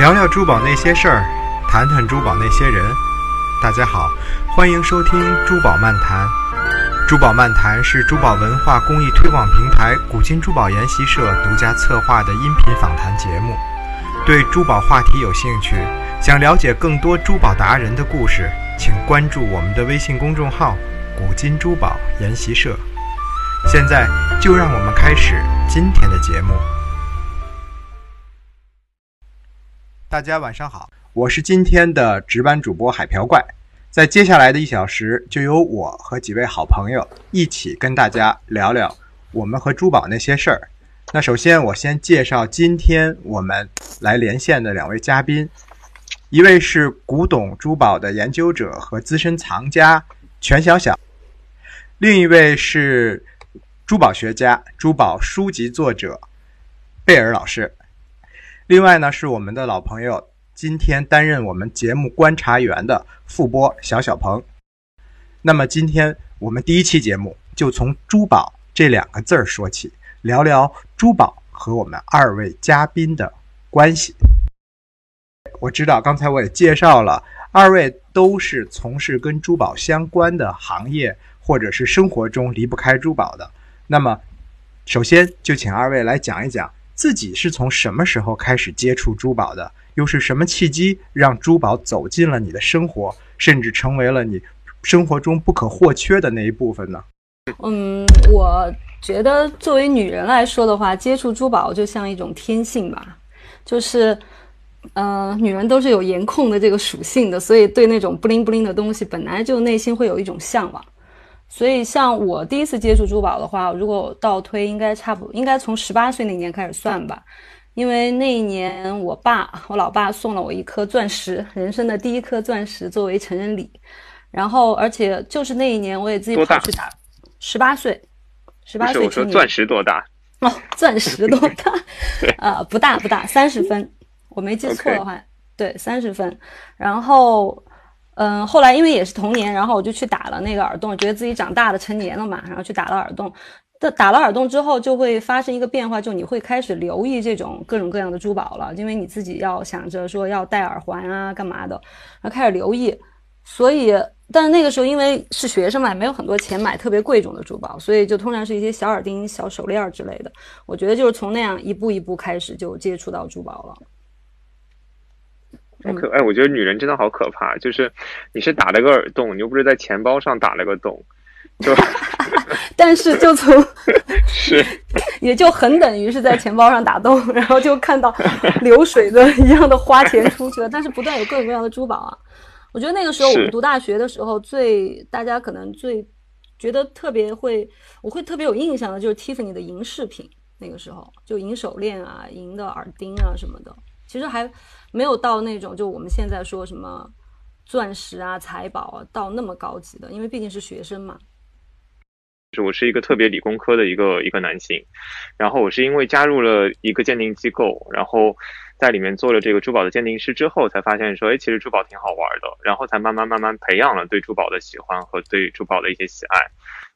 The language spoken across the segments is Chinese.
聊聊珠宝那些事儿，谈谈珠宝那些人。大家好，欢迎收听《珠宝漫谈》。珠宝漫谈是珠宝文化公益推广平台古今珠宝研习社独家策划的音频访谈节目。对珠宝话题有兴趣，想了解更多珠宝达人的故事，请关注我们的微信公众号“古今珠宝研习社”。现在就让我们开始今天的节目。大家晚上好，我是今天的值班主播海瓢怪。在接下来的一小时，就由我和几位好朋友一起跟大家聊聊我们和珠宝那些事儿。那首先，我先介绍今天我们来连线的两位嘉宾，一位是古董珠宝的研究者和资深藏家全小小，另一位是珠宝学家、珠宝书籍作者贝尔老师。另外呢，是我们的老朋友，今天担任我们节目观察员的副播小小鹏。那么今天我们第一期节目就从珠宝这两个字儿说起，聊聊珠宝和我们二位嘉宾的关系。我知道刚才我也介绍了，二位都是从事跟珠宝相关的行业，或者是生活中离不开珠宝的。那么，首先就请二位来讲一讲。自己是从什么时候开始接触珠宝的？又是什么契机让珠宝走进了你的生活，甚至成为了你生活中不可或缺的那一部分呢？嗯，我觉得作为女人来说的话，接触珠宝就像一种天性吧，就是，呃，女人都是有颜控的这个属性的，所以对那种不灵不灵的东西，本来就内心会有一种向往。所以，像我第一次接触珠宝的话，如果倒推，应该差不多，应该从十八岁那年开始算吧。因为那一年，我爸，我老爸送了我一颗钻石，人生的第一颗钻石作为成人礼。然后，而且就是那一年，我也自己跑去打。十八岁，十八岁。我说钻石多大？哦，钻石多大？呃，不大不大，三十分。我没记错的话，对，三十分。然后。嗯，后来因为也是童年，然后我就去打了那个耳洞，觉得自己长大了成年了嘛，然后去打了耳洞。打打了耳洞之后，就会发生一个变化，就你会开始留意这种各种各样的珠宝了，因为你自己要想着说要戴耳环啊，干嘛的，然后开始留意。所以，但是那个时候因为是学生嘛，没有很多钱买特别贵重的珠宝，所以就通常是一些小耳钉、小手链之类的。我觉得就是从那样一步一步开始就接触到珠宝了。好可哎，我觉得女人真的好可怕。就是你是打了个耳洞，你又不是在钱包上打了个洞，就 但是就从 是也就很等于是在钱包上打洞，然后就看到流水的一样的花钱出去了。但是不断有各种各样的珠宝啊。我觉得那个时候我们读大学的时候，最大家可能最觉得特别会，我会特别有印象的就是 Tiffany 的银饰品。那个时候就银手链啊、银的耳钉啊什么的，其实还。没有到那种就我们现在说什么钻石啊、财宝啊，到那么高级的，因为毕竟是学生嘛。是我是一个特别理工科的一个一个男性，然后我是因为加入了一个鉴定机构，然后在里面做了这个珠宝的鉴定师之后，才发现说，哎，其实珠宝挺好玩的，然后才慢慢慢慢培养了对珠宝的喜欢和对珠宝的一些喜爱。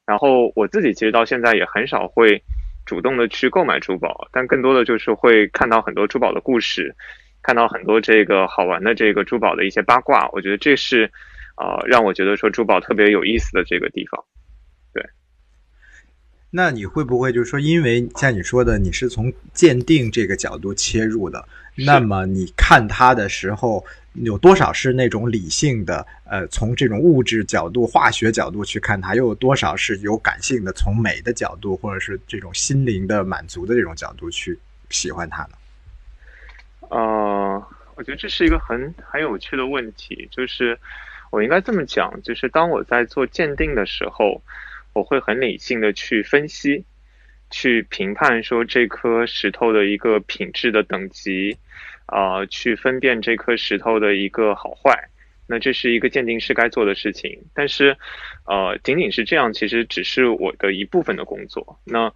然后我自己其实到现在也很少会主动的去购买珠宝，但更多的就是会看到很多珠宝的故事。看到很多这个好玩的这个珠宝的一些八卦，我觉得这是，啊，让我觉得说珠宝特别有意思的这个地方。对。那你会不会就是说，因为像你说的，你是从鉴定这个角度切入的，那么你看它的时候，有多少是那种理性的，呃，从这种物质角度、化学角度去看它，又有多少是有感性的，从美的角度或者是这种心灵的满足的这种角度去喜欢它呢？呃，我觉得这是一个很很有趣的问题，就是我应该这么讲，就是当我在做鉴定的时候，我会很理性的去分析，去评判说这颗石头的一个品质的等级，啊，去分辨这颗石头的一个好坏，那这是一个鉴定师该做的事情，但是，呃，仅仅是这样，其实只是我的一部分的工作，那。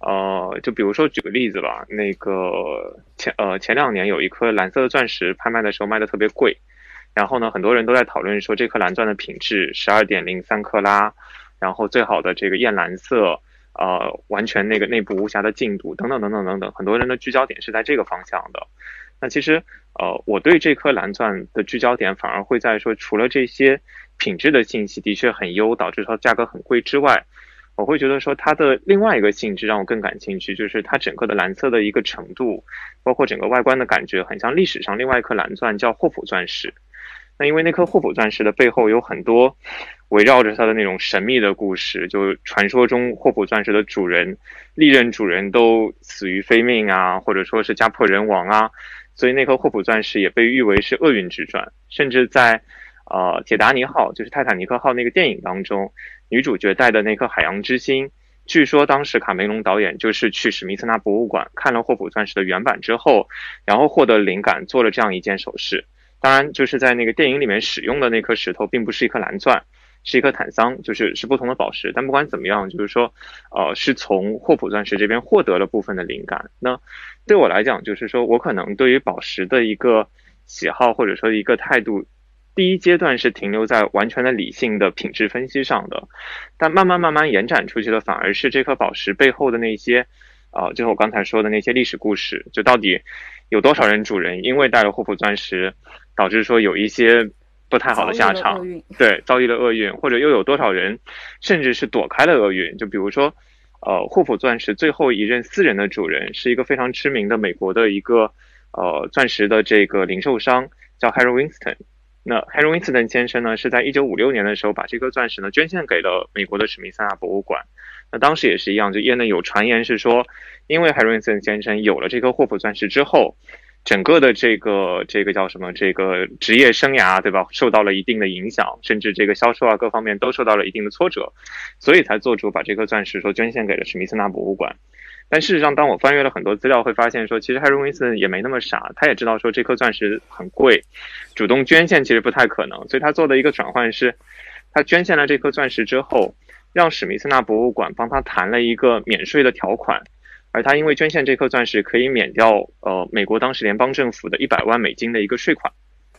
呃，就比如说举个例子吧，那个前呃前两年有一颗蓝色的钻石拍卖的时候卖的特别贵，然后呢，很多人都在讨论说这颗蓝钻的品质十二点零三克拉，然后最好的这个艳蓝色，呃，完全那个内部无瑕的净度等等等等等等，很多人的聚焦点是在这个方向的。那其实呃，我对这颗蓝钻的聚焦点反而会在说，除了这些品质的信息的确很优，导致它价格很贵之外。我会觉得说它的另外一个性质让我更感兴趣，就是它整个的蓝色的一个程度，包括整个外观的感觉，很像历史上另外一颗蓝钻叫霍普钻石。那因为那颗霍普钻石的背后有很多围绕着它的那种神秘的故事，就传说中霍普钻石的主人历任主人都死于非命啊，或者说是家破人亡啊，所以那颗霍普钻石也被誉为是厄运之钻，甚至在呃铁达尼号就是泰坦尼克号那个电影当中。女主角带的那颗海洋之心，据说当时卡梅隆导演就是去史密斯纳博物馆看了霍普钻石的原版之后，然后获得灵感做了这样一件首饰。当然，就是在那个电影里面使用的那颗石头并不是一颗蓝钻，是一颗坦桑，就是是不同的宝石。但不管怎么样，就是说，呃，是从霍普钻石这边获得了部分的灵感。那对我来讲，就是说我可能对于宝石的一个喜好或者说一个态度。第一阶段是停留在完全的理性的品质分析上的，但慢慢慢慢延展出去的反而是这颗宝石背后的那些，呃，就是我刚才说的那些历史故事，就到底有多少人主人因为带了霍普钻石，导致说有一些不太好的下场，对，遭遇了厄运，或者又有多少人甚至是躲开了厄运，就比如说，呃，霍普钻石最后一任私人的主人是一个非常知名的美国的一个呃钻石的这个零售商，叫 Harry Winston。那 Harry Winston 先生呢，是在一九五六年的时候把这颗钻石呢捐献给了美国的史密斯纳博物馆。那当时也是一样，就业内有传言是说，因为 Harry Winston 先生有了这颗霍普钻石之后，整个的这个这个叫什么这个职业生涯，对吧，受到了一定的影响，甚至这个销售啊各方面都受到了一定的挫折，所以才做出把这颗钻石说捐献给了史密斯纳博物馆。但事实上，当我翻阅了很多资料，会发现说，其实 Harry Winston 也没那么傻，他也知道说这颗钻石很贵，主动捐献其实不太可能，所以他做的一个转换是，他捐献了这颗钻石之后，让史密斯纳博物馆帮他谈了一个免税的条款，而他因为捐献这颗钻石可以免掉呃美国当时联邦政府的一百万美金的一个税款，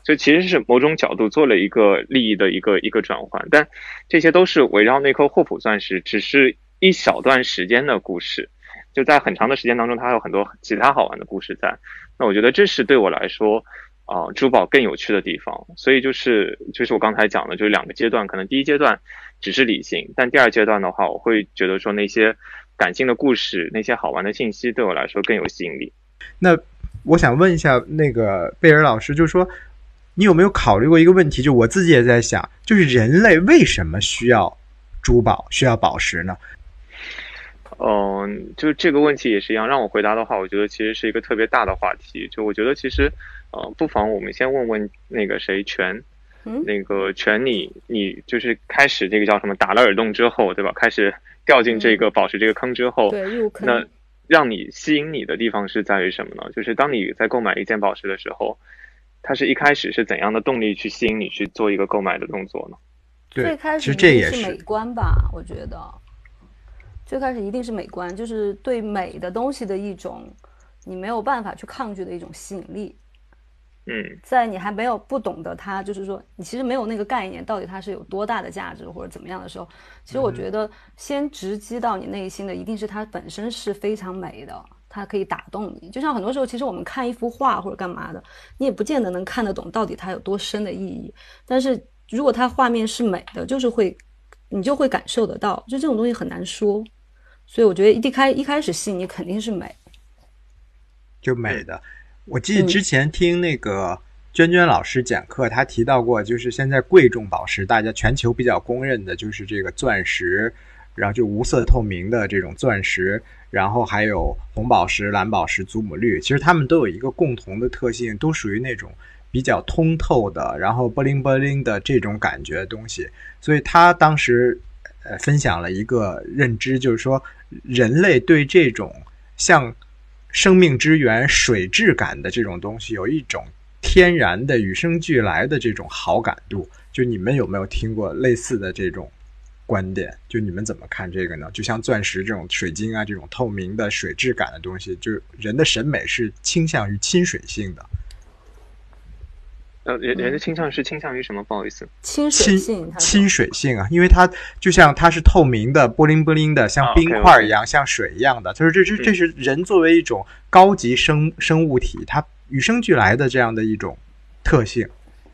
所以其实是某种角度做了一个利益的一个一个转换，但这些都是围绕那颗霍普钻石，只是一小段时间的故事。就在很长的时间当中，它还有很多其他好玩的故事在。那我觉得这是对我来说，啊，珠宝更有趣的地方。所以就是就是我刚才讲的，就是两个阶段，可能第一阶段只是理性，但第二阶段的话，我会觉得说那些感性的故事、那些好玩的信息，对我来说更有吸引力。那我想问一下那个贝尔老师，就是说你有没有考虑过一个问题？就我自己也在想，就是人类为什么需要珠宝、需要宝石呢？嗯，就这个问题也是一样，让我回答的话，我觉得其实是一个特别大的话题。就我觉得其实，呃，不妨我们先问问那个谁全，那个全你你就是开始这个叫什么打了耳洞之后，对吧？开始掉进这个宝石这个坑之后，对入坑。那让你吸引你的地方是在于什么呢？就是当你在购买一件宝石的时候，它是一开始是怎样的动力去吸引你去做一个购买的动作呢？最开始这也是美观吧，我觉得。最开始一定是美观，就是对美的东西的一种你没有办法去抗拒的一种吸引力。嗯，在你还没有不懂得它，就是说你其实没有那个概念，到底它是有多大的价值或者怎么样的时候，其实我觉得先直击到你内心的一定是它本身是非常美的，它可以打动你。就像很多时候，其实我们看一幅画或者干嘛的，你也不见得能看得懂到底它有多深的意义。但是如果它画面是美的，就是会你就会感受得到，就这种东西很难说。所以我觉得一开一开始吸引你肯定是美，就美的。我记得之前听那个娟娟老师讲课，她提到过，就是现在贵重宝石，大家全球比较公认的就是这个钻石，然后就无色透明的这种钻石，然后还有红宝石、蓝宝石、祖母绿，其实它们都有一个共同的特性，都属于那种比较通透的，然后波灵波灵的这种感觉的东西。所以他当时呃分享了一个认知，就是说。人类对这种像生命之源、水质感的这种东西，有一种天然的、与生俱来的这种好感度。就你们有没有听过类似的这种观点？就你们怎么看这个呢？就像钻石这种水晶啊，这种透明的水质感的东西，就人的审美是倾向于亲水性的。呃，人人的倾向是倾向于什么？不好意思，亲水性，亲水性啊，因为它就像它是透明的，波灵波灵的，像冰块一样，像水一样的。就是这这这是人作为一种高级生生物体，它与生俱来的这样的一种特性。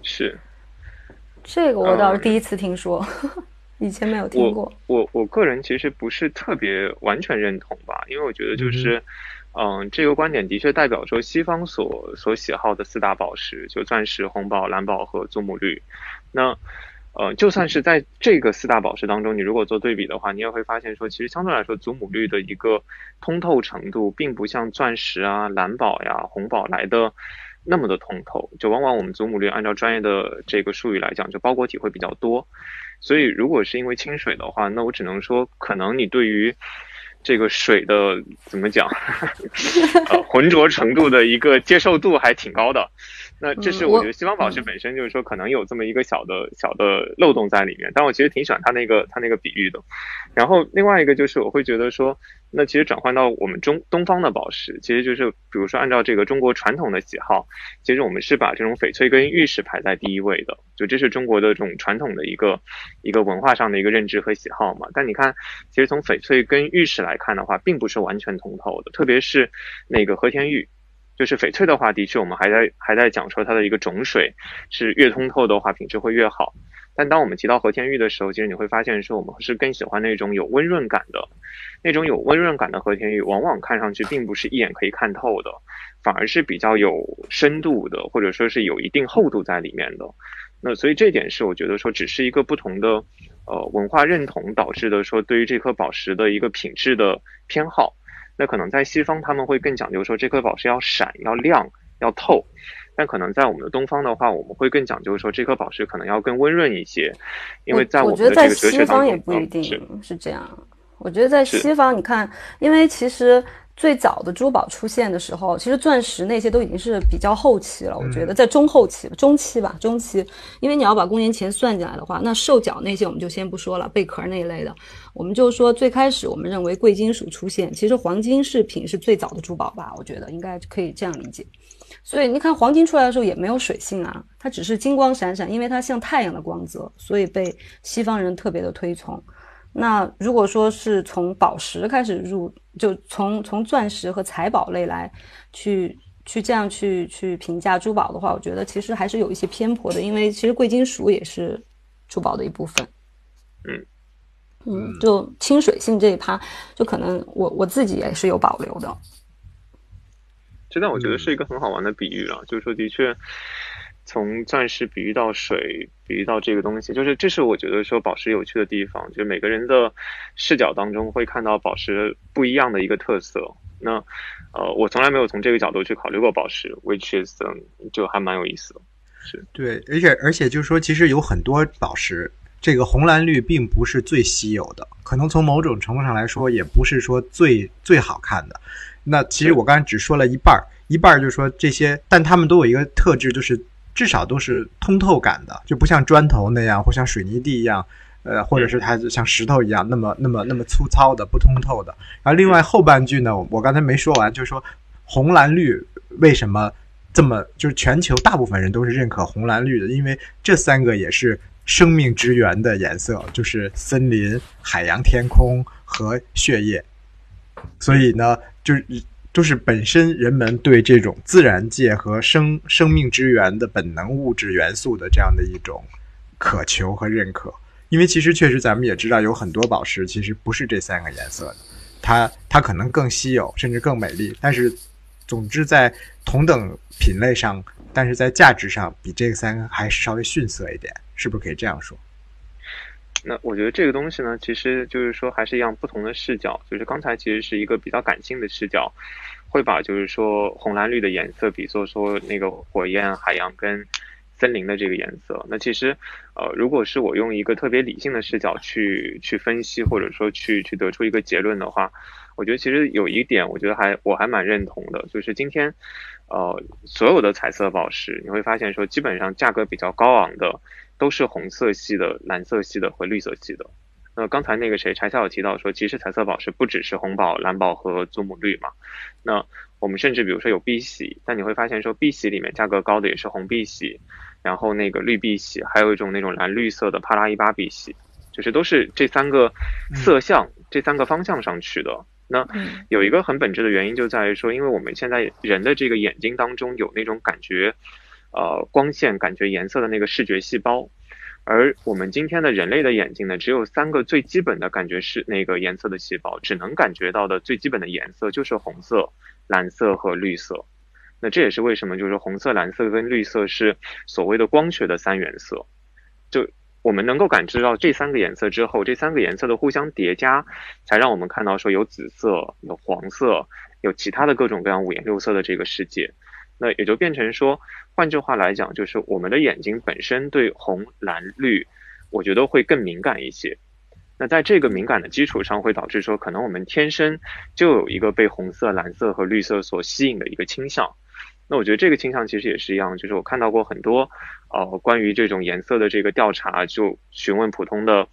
是，这个我倒是第一次听说，以前没有听过。我我个人其实不是特别完全认同吧，因为我觉得就是，嗯，嗯这个观点的确代表说西方所所喜好的四大宝石，就钻石、红宝、蓝宝和祖母绿。那呃，就算是在这个四大宝石当中，你如果做对比的话，你也会发现说，其实相对来说，祖母绿的一个通透程度，并不像钻石啊、蓝宝呀、红宝来的那么的通透。就往往我们祖母绿按照专业的这个术语来讲，就包裹体会比较多。所以，如果是因为清水的话，那我只能说，可能你对于这个水的怎么讲，呃，浑浊程度的一个接受度还挺高的。那这是我觉得西方宝石本身就是说可能有这么一个小的小的漏洞在里面，但我其实挺喜欢它那个它那个比喻的。然后另外一个就是我会觉得说，那其实转换到我们中东方的宝石，其实就是比如说按照这个中国传统的喜好，其实我们是把这种翡翠跟玉石排在第一位的，就这是中国的这种传统的一个一个文化上的一个认知和喜好嘛。但你看，其实从翡翠跟玉石来看的话，并不是完全通透的，特别是那个和田玉。就是翡翠的话，的确我们还在还在讲说它的一个种水是越通透的话品质会越好。但当我们提到和田玉的时候，其实你会发现说我们是更喜欢那种有温润感的，那种有温润感的和田玉，往往看上去并不是一眼可以看透的，反而是比较有深度的，或者说是有一定厚度在里面的。那所以这点是我觉得说只是一个不同的呃文化认同导致的说对于这颗宝石的一个品质的偏好。那可能在西方他们会更讲究说这颗宝石要闪、要亮、要透，但可能在我们的东方的话，我们会更讲究说这颗宝石可能要更温润一些，因为在我觉得在西方也不一定是这样。我觉得在西方，你看，因为其实。最早的珠宝出现的时候，其实钻石那些都已经是比较后期了。我觉得在中后期、中期吧，中期，因为你要把公元前算进来的话，那兽角那些我们就先不说了，贝壳那一类的，我们就说最开始我们认为贵金属出现，其实黄金饰品是最早的珠宝吧？我觉得应该可以这样理解。所以你看黄金出来的时候也没有水性啊，它只是金光闪闪，因为它像太阳的光泽，所以被西方人特别的推崇。那如果说是从宝石开始入，就从从钻石和财宝类来去去这样去去评价珠宝的话，我觉得其实还是有一些偏颇的，因为其实贵金属也是珠宝的一部分。嗯嗯，就亲水性这一趴，就可能我我自己也是有保留的。这但我觉得是一个很好玩的比喻啊，就是说的确。从钻石比喻到水，比喻到这个东西，就是这是我觉得说宝石有趣的地方，就每个人的视角当中会看到宝石不一样的一个特色。那呃，我从来没有从这个角度去考虑过宝石，which is 就还蛮有意思的。是对，而且而且就是说，其实有很多宝石，这个红蓝绿并不是最稀有的，可能从某种程度上来说，也不是说最最好看的。那其实我刚才只说了一半儿，一半儿就是说这些，但他们都有一个特质，就是。至少都是通透感的，就不像砖头那样，或像水泥地一样，呃，或者是它像石头一样那么那么那么粗糙的不通透的。然后另外后半句呢，我刚才没说完，就是说红蓝绿为什么这么，就是全球大部分人都是认可红蓝绿的，因为这三个也是生命之源的颜色，就是森林、海洋、天空和血液。所以呢，就是。就是本身人们对这种自然界和生生命之源的本能物质元素的这样的一种渴求和认可，因为其实确实咱们也知道有很多宝石其实不是这三个颜色的，它它可能更稀有，甚至更美丽，但是总之在同等品类上，但是在价值上比这三个还是稍微逊色一点，是不是可以这样说？那我觉得这个东西呢，其实就是说还是一样不同的视角。就是刚才其实是一个比较感性的视角，会把就是说红蓝绿的颜色比作说那个火焰、海洋跟森林的这个颜色。那其实，呃，如果是我用一个特别理性的视角去去分析，或者说去去得出一个结论的话，我觉得其实有一点，我觉得还我还蛮认同的，就是今天，呃，所有的彩色宝石，你会发现说基本上价格比较高昂的。都是红色系的、蓝色系的和绿色系的。那刚才那个谁柴小有提到说，其实彩色宝石不只是红宝、蓝宝和祖母绿嘛。那我们甚至比如说有碧玺，但你会发现说碧玺里面价格高的也是红碧玺，然后那个绿碧玺，还有一种那种蓝绿色的帕拉伊巴碧玺，就是都是这三个色相、这三个方向上去的。那有一个很本质的原因就在于说，因为我们现在人的这个眼睛当中有那种感觉，呃，光线感觉颜色的那个视觉细胞，而我们今天的人类的眼睛呢，只有三个最基本的感觉是那个颜色的细胞，只能感觉到的最基本的颜色就是红色、蓝色和绿色。那这也是为什么，就是红色、蓝色跟绿色是所谓的光学的三原色，就。我们能够感知到这三个颜色之后，这三个颜色的互相叠加，才让我们看到说有紫色、有黄色、有其他的各种各样五颜六色的这个世界。那也就变成说，换句话来讲，就是我们的眼睛本身对红、蓝、绿，我觉得会更敏感一些。那在这个敏感的基础上，会导致说，可能我们天生就有一个被红色、蓝色和绿色所吸引的一个倾向。那我觉得这个倾向其实也是一样，就是我看到过很多，呃，关于这种颜色的这个调查，就询问普通的，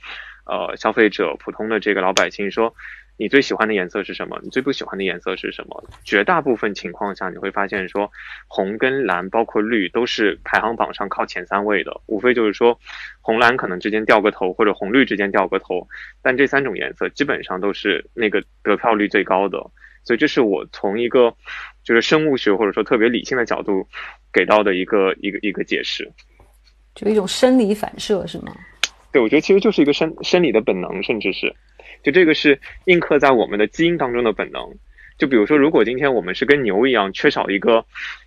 呃，消费者、普通的这个老百姓说，你最喜欢的颜色是什么？你最不喜欢的颜色是什么？绝大部分情况下，你会发现说，红跟蓝，包括绿，都是排行榜上靠前三位的，无非就是说，红蓝可能之间掉个头，或者红绿之间掉个头，但这三种颜色基本上都是那个得票率最高的。所以这是我从一个就是生物学或者说特别理性的角度给到的一个一个一个解释，就一种生理反射是吗？对，我觉得其实就是一个生生理的本能，甚至是就这个是印刻在我们的基因当中的本能。就比如说，如果今天我们是跟牛一样缺少一个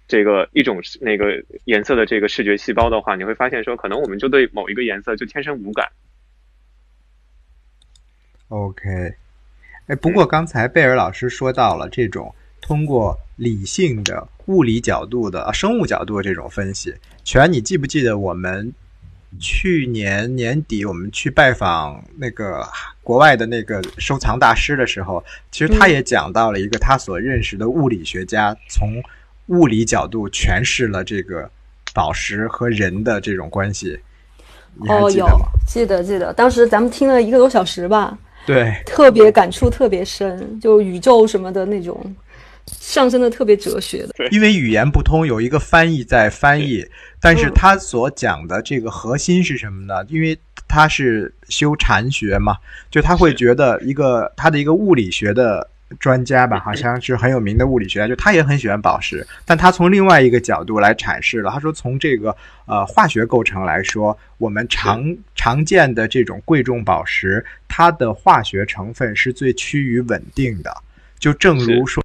这个一种那个颜色的这个视觉细胞的话，你会发现说，可能我们就对某一个颜色就天生无感。OK。哎，不过刚才贝尔老师说到了这种通过理性的物理角度的、生物角度的这种分析。全，你记不记得我们去年年底我们去拜访那个国外的那个收藏大师的时候，其实他也讲到了一个他所认识的物理学家从物理角度诠释了这个宝石和人的这种关系。哦，有记得记得，当时咱们听了一个多小时吧。对，特别感触特别深，就宇宙什么的那种上升的特别哲学的。因为语言不通，有一个翻译在翻译，但是他所讲的这个核心是什么呢？因为他是修禅学嘛，就他会觉得一个他的一个物理学的。专家吧，好像是很有名的物理学家，就他也很喜欢宝石，但他从另外一个角度来阐释了。他说，从这个呃化学构成来说，我们常常见的这种贵重宝石，它的化学成分是最趋于稳定的。就正如说，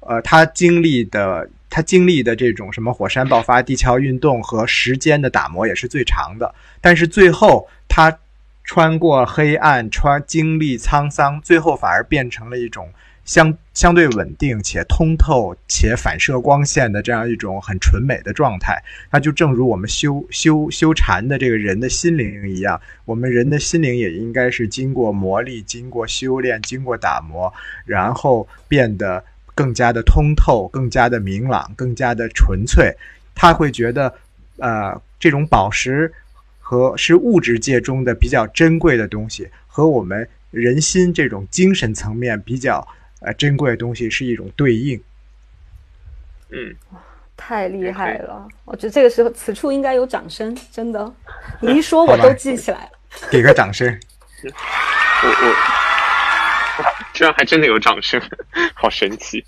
呃，它经历的它经历的这种什么火山爆发、地壳运动和时间的打磨也是最长的。但是最后它穿过黑暗，穿经历沧桑，最后反而变成了一种。相相对稳定且通透且反射光线的这样一种很纯美的状态，那就正如我们修修修禅的这个人的心灵一样，我们人的心灵也应该是经过磨砺、经过修炼、经过打磨，然后变得更加的通透、更加的明朗、更加的纯粹。他会觉得，呃，这种宝石和是物质界中的比较珍贵的东西，和我们人心这种精神层面比较。呃，珍贵的东西是一种对应。嗯，太厉害了！我觉得这个时候此处应该有掌声，真的。你一说，我都记起来了。给个掌声！我我，居然还真的有掌声，好神奇。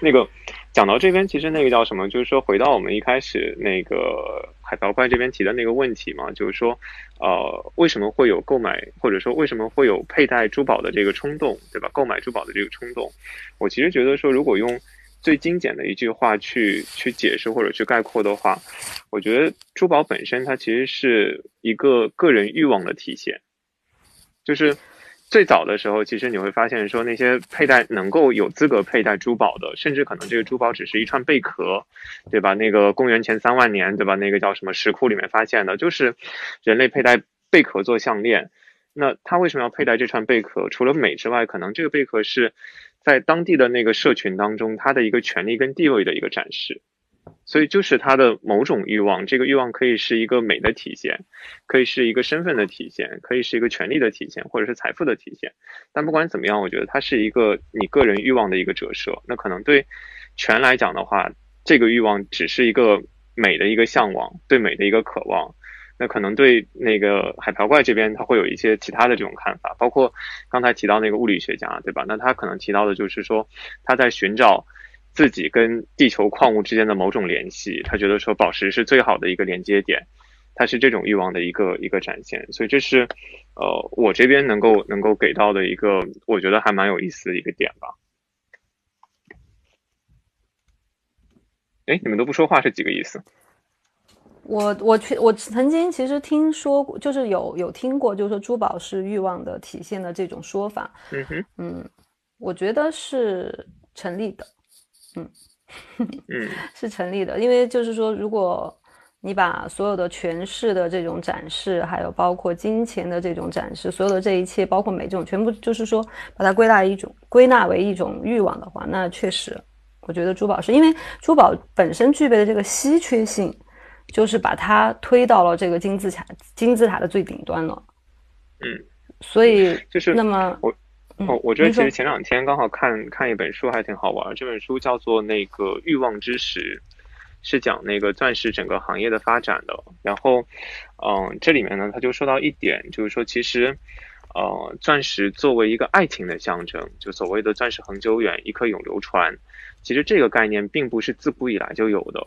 那个讲到这边，其实那个叫什么？就是说，回到我们一开始那个海淘怪这边提的那个问题嘛，就是说。呃，为什么会有购买，或者说为什么会有佩戴珠宝的这个冲动，对吧？购买珠宝的这个冲动，我其实觉得说，如果用最精简的一句话去去解释或者去概括的话，我觉得珠宝本身它其实是一个个人欲望的体现，就是。最早的时候，其实你会发现说，那些佩戴能够有资格佩戴珠宝的，甚至可能这个珠宝只是一串贝壳，对吧？那个公元前三万年，对吧？那个叫什么石窟里面发现的，就是人类佩戴贝壳做项链。那他为什么要佩戴这串贝壳？除了美之外，可能这个贝壳是在当地的那个社群当中，他的一个权利跟地位的一个展示。所以就是他的某种欲望，这个欲望可以是一个美的体现，可以是一个身份的体现，可以是一个权利的体现，或者是财富的体现。但不管怎么样，我觉得它是一个你个人欲望的一个折射。那可能对权来讲的话，这个欲望只是一个美的一个向往，对美的一个渴望。那可能对那个海瓢怪这边，他会有一些其他的这种看法，包括刚才提到那个物理学家，对吧？那他可能提到的就是说，他在寻找自己跟地球矿物之间的某种联系，他觉得说宝石是最好的一个连接点，它是这种欲望的一个一个展现。所以这是呃我这边能够能够给到的一个，我觉得还蛮有意思的一个点吧。哎，你们都不说话是几个意思？我我去，我曾经其实听说过，就是有有听过，就是说珠宝是欲望的体现的这种说法。嗯哼，嗯，我觉得是成立的。嗯嗯，是成立的，因为就是说，如果你把所有的权势的这种展示，还有包括金钱的这种展示，所有的这一切，包括美这种，全部就是说把它归纳一种归纳为一种欲望的话，那确实。我觉得珠宝是因为珠宝本身具备的这个稀缺性，就是把它推到了这个金字塔金字塔的最顶端了。嗯，所以就是那么我哦，我觉得其实前两天刚好看看一本书还挺好玩，这本书叫做那个《欲望之石》，是讲那个钻石整个行业的发展的。然后，嗯，这里面呢，他就说到一点，就是说其实。呃，钻石作为一个爱情的象征，就所谓的“钻石恒久远，一颗永流传”，其实这个概念并不是自古以来就有的，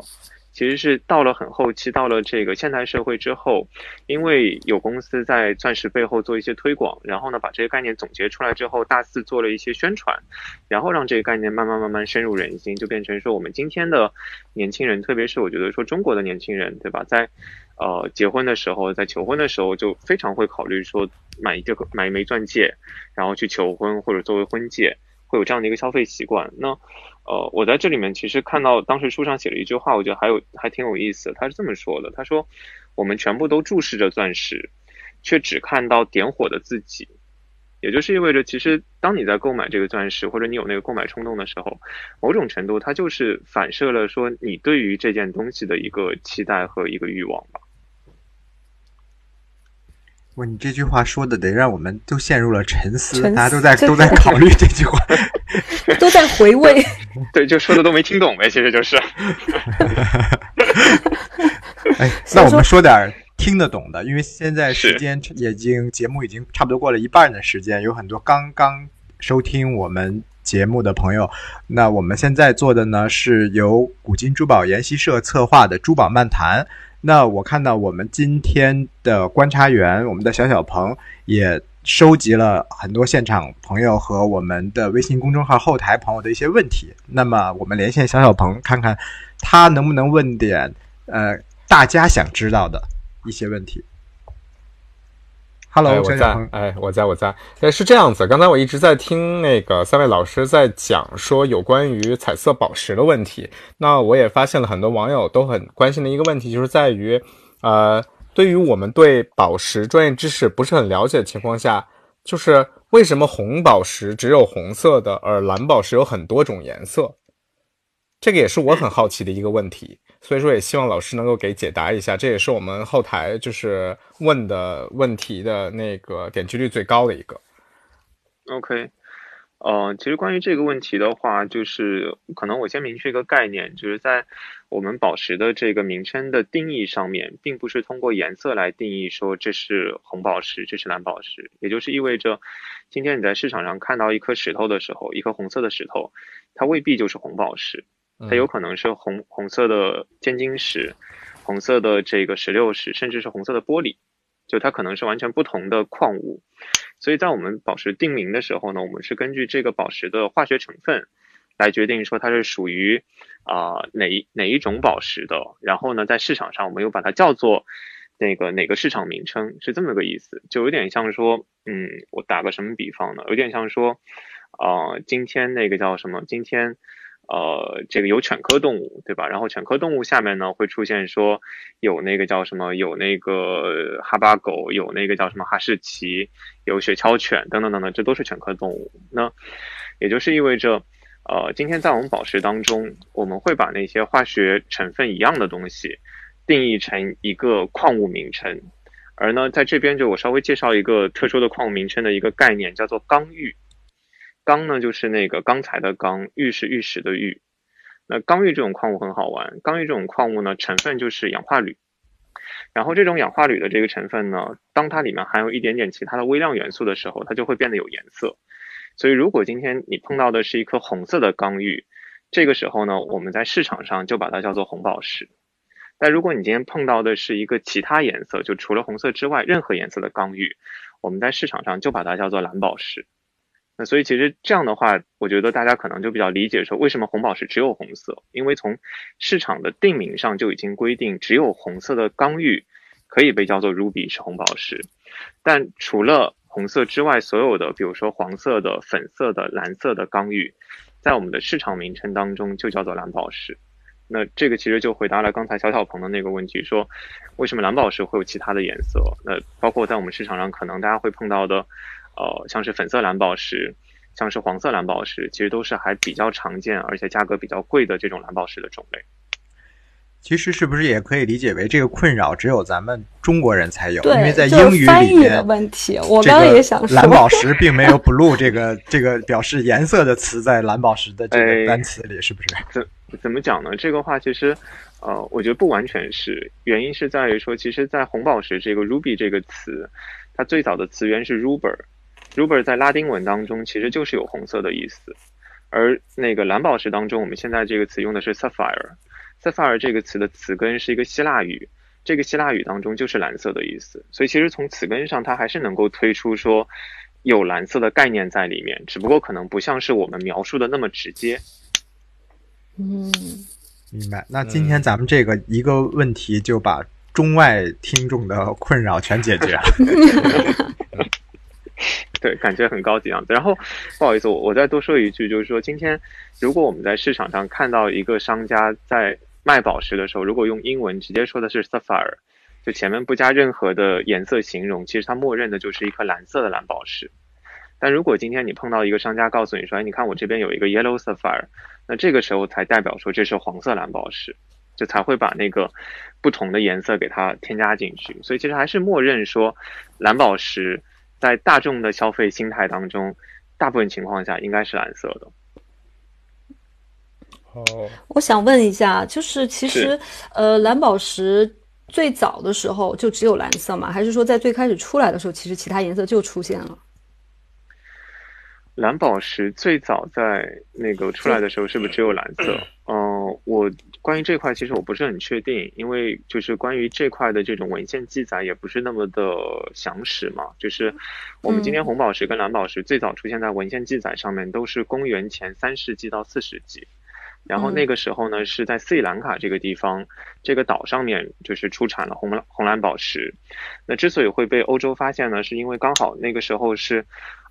其实是到了很后期，到了这个现代社会之后，因为有公司在钻石背后做一些推广，然后呢，把这些概念总结出来之后，大肆做了一些宣传，然后让这个概念慢慢慢慢深入人心，就变成说我们今天的年轻人，特别是我觉得说中国的年轻人，对吧，在。呃，结婚的时候，在求婚的时候，就非常会考虑说买一个买一枚钻戒，然后去求婚或者作为婚戒，会有这样的一个消费习惯。那呃，我在这里面其实看到当时书上写了一句话，我觉得还有还挺有意思。他是这么说的：他说，我们全部都注视着钻石，却只看到点火的自己。也就是意味着，其实当你在购买这个钻石，或者你有那个购买冲动的时候，某种程度它就是反射了说你对于这件东西的一个期待和一个欲望吧。哇，你这句话说的得让我们都陷入了沉思，大家都在都在考虑这句话，都在回味。对，就说的都没听懂呗，其实就是。哎，那我们说点听得懂的，因为现在时间已经节目已经差不多过了一半的时间，有很多刚刚收听我们节目的朋友。那我们现在做的呢，是由古今珠宝研习社策划的珠宝漫谈。那我看到我们今天的观察员，我们的小小鹏也收集了很多现场朋友和我们的微信公众号后台朋友的一些问题。那么我们连线小小鹏，看看他能不能问点呃大家想知道的一些问题。Hello，我在，哎，我在，我在。哎，是这样子，刚才我一直在听那个三位老师在讲说有关于彩色宝石的问题。那我也发现了很多网友都很关心的一个问题，就是在于，呃，对于我们对宝石专业知识不是很了解的情况下，就是为什么红宝石只有红色的，而蓝宝石有很多种颜色？这个也是我很好奇的一个问题。所以说，也希望老师能够给解答一下，这也是我们后台就是问的问题的那个点击率最高的一个。OK，呃，其实关于这个问题的话，就是可能我先明确一个概念，就是在我们宝石的这个名称的定义上面，并不是通过颜色来定义说这是红宝石，这是蓝宝石，也就是意味着，今天你在市场上看到一颗石头的时候，一颗红色的石头，它未必就是红宝石。它有可能是红红色的尖晶石，红色的这个石榴石，甚至是红色的玻璃，就它可能是完全不同的矿物。所以在我们宝石定名的时候呢，我们是根据这个宝石的化学成分来决定说它是属于啊哪哪一种宝石的。然后呢，在市场上我们又把它叫做那个哪个市场名称，是这么个意思。就有点像说，嗯，我打个什么比方呢？有点像说，啊，今天那个叫什么？今天。呃，这个有犬科动物，对吧？然后犬科动物下面呢会出现说有那个叫什么，有那个哈巴狗，有那个叫什么哈士奇，有雪橇犬等等等等，这都是犬科动物。那也就是意味着，呃，今天在我们宝石当中，我们会把那些化学成分一样的东西定义成一个矿物名称，而呢，在这边就我稍微介绍一个特殊的矿物名称的一个概念，叫做刚玉。钢呢，就是那个钢材的钢；玉是玉石的玉。那刚玉这种矿物很好玩，刚玉这种矿物呢，成分就是氧化铝。然后这种氧化铝的这个成分呢，当它里面含有一点点其他的微量元素的时候，它就会变得有颜色。所以如果今天你碰到的是一颗红色的刚玉，这个时候呢，我们在市场上就把它叫做红宝石。但如果你今天碰到的是一个其他颜色，就除了红色之外任何颜色的刚玉，我们在市场上就把它叫做蓝宝石。那所以其实这样的话，我觉得大家可能就比较理解说，为什么红宝石只有红色？因为从市场的定名上就已经规定，只有红色的刚玉可以被叫做 ruby 是红宝石。但除了红色之外，所有的比如说黄色的、粉色的、蓝色的刚玉，在我们的市场名称当中就叫做蓝宝石。那这个其实就回答了刚才小小鹏的那个问题，说为什么蓝宝石会有其他的颜色？那包括在我们市场上可能大家会碰到的。呃，像是粉色蓝宝石，像是黄色蓝宝石，其实都是还比较常见，而且价格比较贵的这种蓝宝石的种类。其实是不是也可以理解为这个困扰只有咱们中国人才有？对，因为在英语里面的问题，我刚刚也想说，蓝宝石并没有 blue 这个这个表示颜色的词在蓝宝石的这个单词里，是不是？怎怎么讲呢？这个话其实，呃，我觉得不完全是，原因是在于说，其实，在红宝石这个 ruby 这个词，它最早的词源是 ruber。Ruber 在拉丁文当中其实就是有红色的意思，而那个蓝宝石当中，我们现在这个词用的是 sapphire，sapphire 这个词的词根是一个希腊语，这个希腊语当中就是蓝色的意思，所以其实从词根上它还是能够推出说有蓝色的概念在里面，只不过可能不像是我们描述的那么直接。嗯，明白。那今天咱们这个一个问题就把中外听众的困扰全解决了。对，感觉很高级样子。然后，不好意思，我我再多说一句，就是说，今天如果我们在市场上看到一个商家在卖宝石的时候，如果用英文直接说的是 sapphire，就前面不加任何的颜色形容，其实它默认的就是一颗蓝色的蓝宝石。但如果今天你碰到一个商家告诉你说，哎，你看我这边有一个 yellow sapphire，那这个时候才代表说这是黄色蓝宝石，就才会把那个不同的颜色给它添加进去。所以其实还是默认说蓝宝石。在大众的消费心态当中，大部分情况下应该是蓝色的。哦，我想问一下，就是其实呃，蓝宝石最早的时候就只有蓝色吗？还是说在最开始出来的时候，其实其他颜色就出现了？蓝宝石最早在那个出来的时候，是不是只有蓝色？嗯，我关于这块其实我不是很确定，因为就是关于这块的这种文献记载也不是那么的详实嘛。就是我们今天红宝石跟蓝宝石最早出现在文献记载上面，都是公元前三世纪到四世纪。然后那个时候呢，是在斯里兰卡这个地方，这个岛上面就是出产了红蓝红蓝宝石。那之所以会被欧洲发现呢，是因为刚好那个时候是，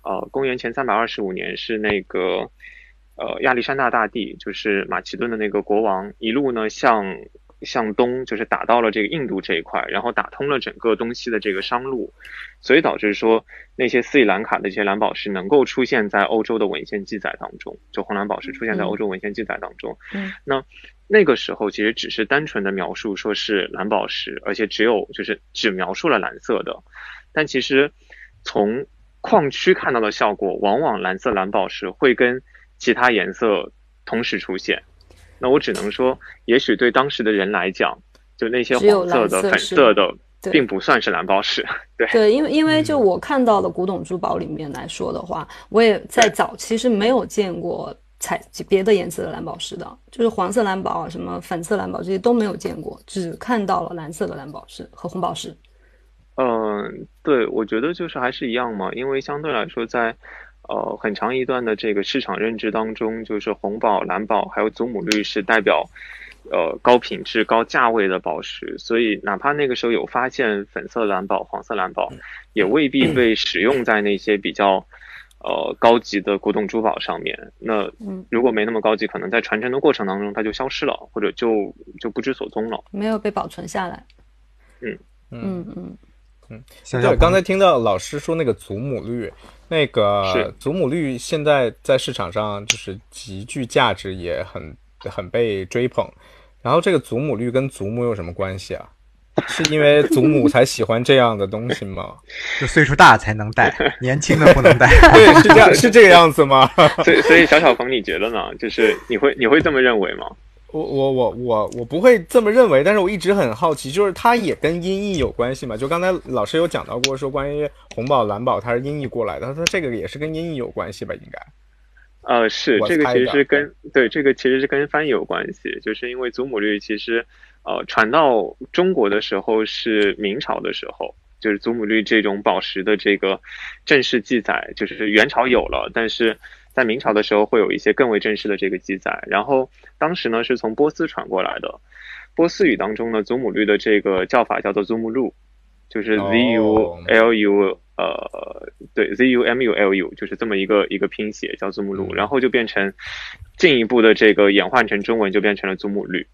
呃，公元前三百二十五年，是那个，呃，亚历山大大帝，就是马其顿的那个国王，一路呢向。向东就是打到了这个印度这一块，然后打通了整个东西的这个商路，所以导致说那些斯里兰卡的这些蓝宝石能够出现在欧洲的文献记载当中，就红蓝宝石出现在欧洲文献记载当中。嗯，那那个时候其实只是单纯的描述说是蓝宝石，而且只有就是只描述了蓝色的，但其实从矿区看到的效果，往往蓝色蓝宝石会跟其他颜色同时出现。那我只能说，也许对当时的人来讲，就那些黄色的、粉色的，并不算是蓝宝石。对对，因为因为就我看到的古董珠宝里面来说的话，我也在早期是没有见过彩别的颜色的蓝宝石的，就是黄色蓝宝啊、什么粉色蓝宝这些都没有见过，只看到了蓝色的蓝宝石和红宝石。嗯，对，我觉得就是还是一样嘛，因为相对来说在。呃，很长一段的这个市场认知当中，就是红宝、蓝宝还有祖母绿是代表，呃，高品质、高价位的宝石。所以，哪怕那个时候有发现粉色蓝宝、黄色蓝宝，也未必被使用在那些比较，呃，高级的古董珠宝上面。那如果没那么高级，可能在传承的过程当中它就消失了，或者就就不知所踪了，没有被保存下来。嗯嗯嗯嗯，对，刚才听到老师说那个祖母绿。那个祖母绿现在在市场上就是极具价值，也很很被追捧。然后这个祖母绿跟祖母有什么关系啊？是因为祖母才喜欢这样的东西吗？就岁数大才能戴，年轻的不能戴。对，是这样，是这个样子吗？所以，所以小小鹏，你觉得呢？就是你会你会这么认为吗？我我我我我不会这么认为，但是我一直很好奇，就是它也跟音译有关系嘛？就刚才老师有讲到过，说关于红宝蓝宝它是音译过来的，它说这个也是跟音译有关系吧？应该。呃，是这个其实是跟对这个其实是跟翻译有关系，就是因为祖母绿其实呃传到中国的时候是明朝的时候，就是祖母绿这种宝石的这个正式记载，就是元朝有了，但是在明朝的时候会有一些更为正式的这个记载，然后当时呢是从波斯传过来的，波斯语当中呢祖母绿的这个叫法叫做祖母绿，就是 Z U 哦 L U 呃，对，Z U M U L U 就是这么一个一个拼写叫祖母绿，嗯。然后就变成进一步的这个演换成中文就变成了祖母绿。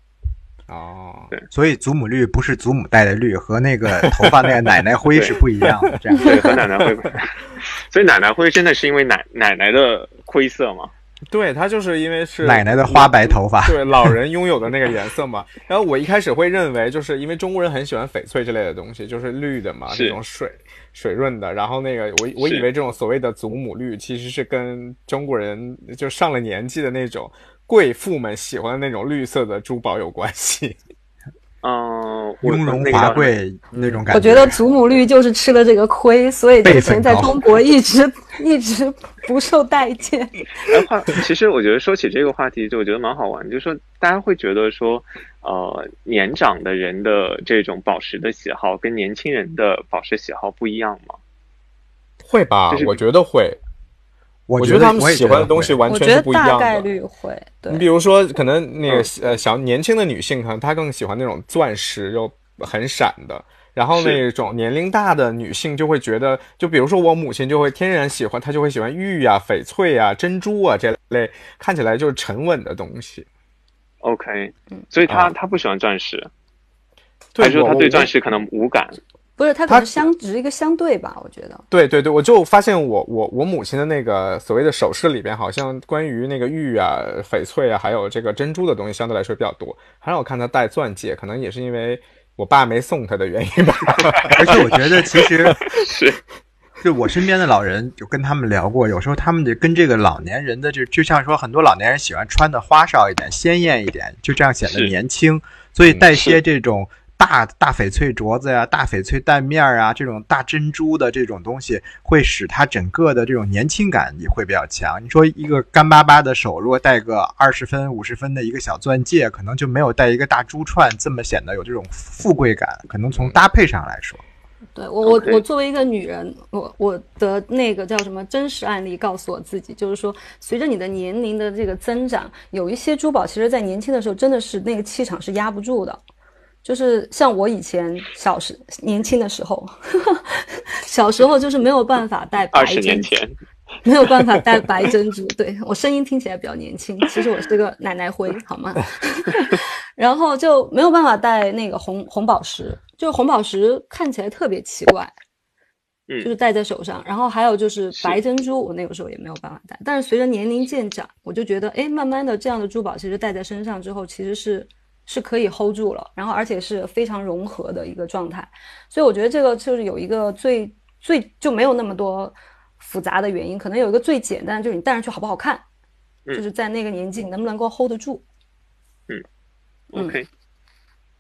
哦，对所以祖母绿不是祖母带的绿，和那个头发那个奶奶灰是不一样的。这样，对，和奶奶灰不是，所以奶奶灰真的是因为奶奶奶的灰色吗？对，它就是因为是奶奶的花白头发。对老人拥有的那个颜色嘛。然后我一开始会认为，就是因为中国人很喜欢翡翠之类的东西，就是绿的嘛，这种水水润的。然后那个我我以为这种所谓的祖母绿，其实是跟中国人就上了年纪的那种贵妇们喜欢的那种绿色的珠宝有关系。嗯、我雍容华贵那种感觉我觉得祖母绿就是吃了这个亏，所以这个钱在中国一直一直不受待见。哎，话其实我觉得说起这个话题，就我觉得蛮好玩，就是说大家会觉得说，呃，年长的人的这种宝石的喜好跟年轻人的宝石喜好不一样吗？会吧就是？我觉得会。我觉得他们喜欢的东西完全是我觉得大不一样的。概率会对你比。如说，可能那个呃小年轻的女性，可能她更喜欢那种钻石又很闪的，然后那种年龄大的女性就会觉得，就比如说我母亲就会天然喜欢，她就会喜欢玉啊、翡翠啊、珍珠啊这类看起来就是沉稳的东西。OK，所以他、啊他不喜欢钻石，对，还是说她对钻石可能无感？不是，它可能相只是一个相对吧，我觉得。对对对，我就发现我我我母亲的那个所谓的首饰里边，好像关于那个玉啊、翡翠啊，还有这个珍珠的东西相对来说比较多。还让我看她戴钻戒，可能也是因为我爸没送她的原因吧。而且我觉得其实 是就我身边的老人，就跟他们聊过，有时候他们的跟这个老年人的就就像说，很多老年人喜欢穿的花哨一点、鲜艳一点，就这样显得年轻，所以带些这种。大大翡翠镯子呀、大翡翠蛋面儿啊，这种大珍珠的这种东西，会使它整个的这种年轻感也会比较强。你说一个干巴巴的手，如果戴个二十分、五十分的一个小钻戒，可能就没有戴一个大珠串这么显得有这种富贵感。可能从搭配上来说，对我，我我作为一个女人，我我的那个叫什么真实案例告诉我自己，就是说，随着你的年龄的这个增长，有一些珠宝其实在年轻的时候真的是那个气场是压不住的。就是像我以前小时年轻的时候，小时候就是没有办法戴白二十珍珠年前，没有办法戴白珍珠。对我声音听起来比较年轻，其实我是个奶奶灰，好吗？然后就没有办法戴那个红红宝石，就是红宝石看起来特别奇怪，嗯就是戴在手上。然后还有就是是白珍珠，我那个时候也没有办法戴。但是随着年龄渐长，我就觉得，哎，慢慢的这样的珠宝其实戴在身上之后，其实是是可以 hold 住了，然后而且是非常融合的一个状态。所以我觉得这个就是有一个最最就没有那么多复杂的原因，可能有一个最简单，就是你戴上去好不好看，嗯就是在那个年纪你能不能够 hold 得住。嗯 OK，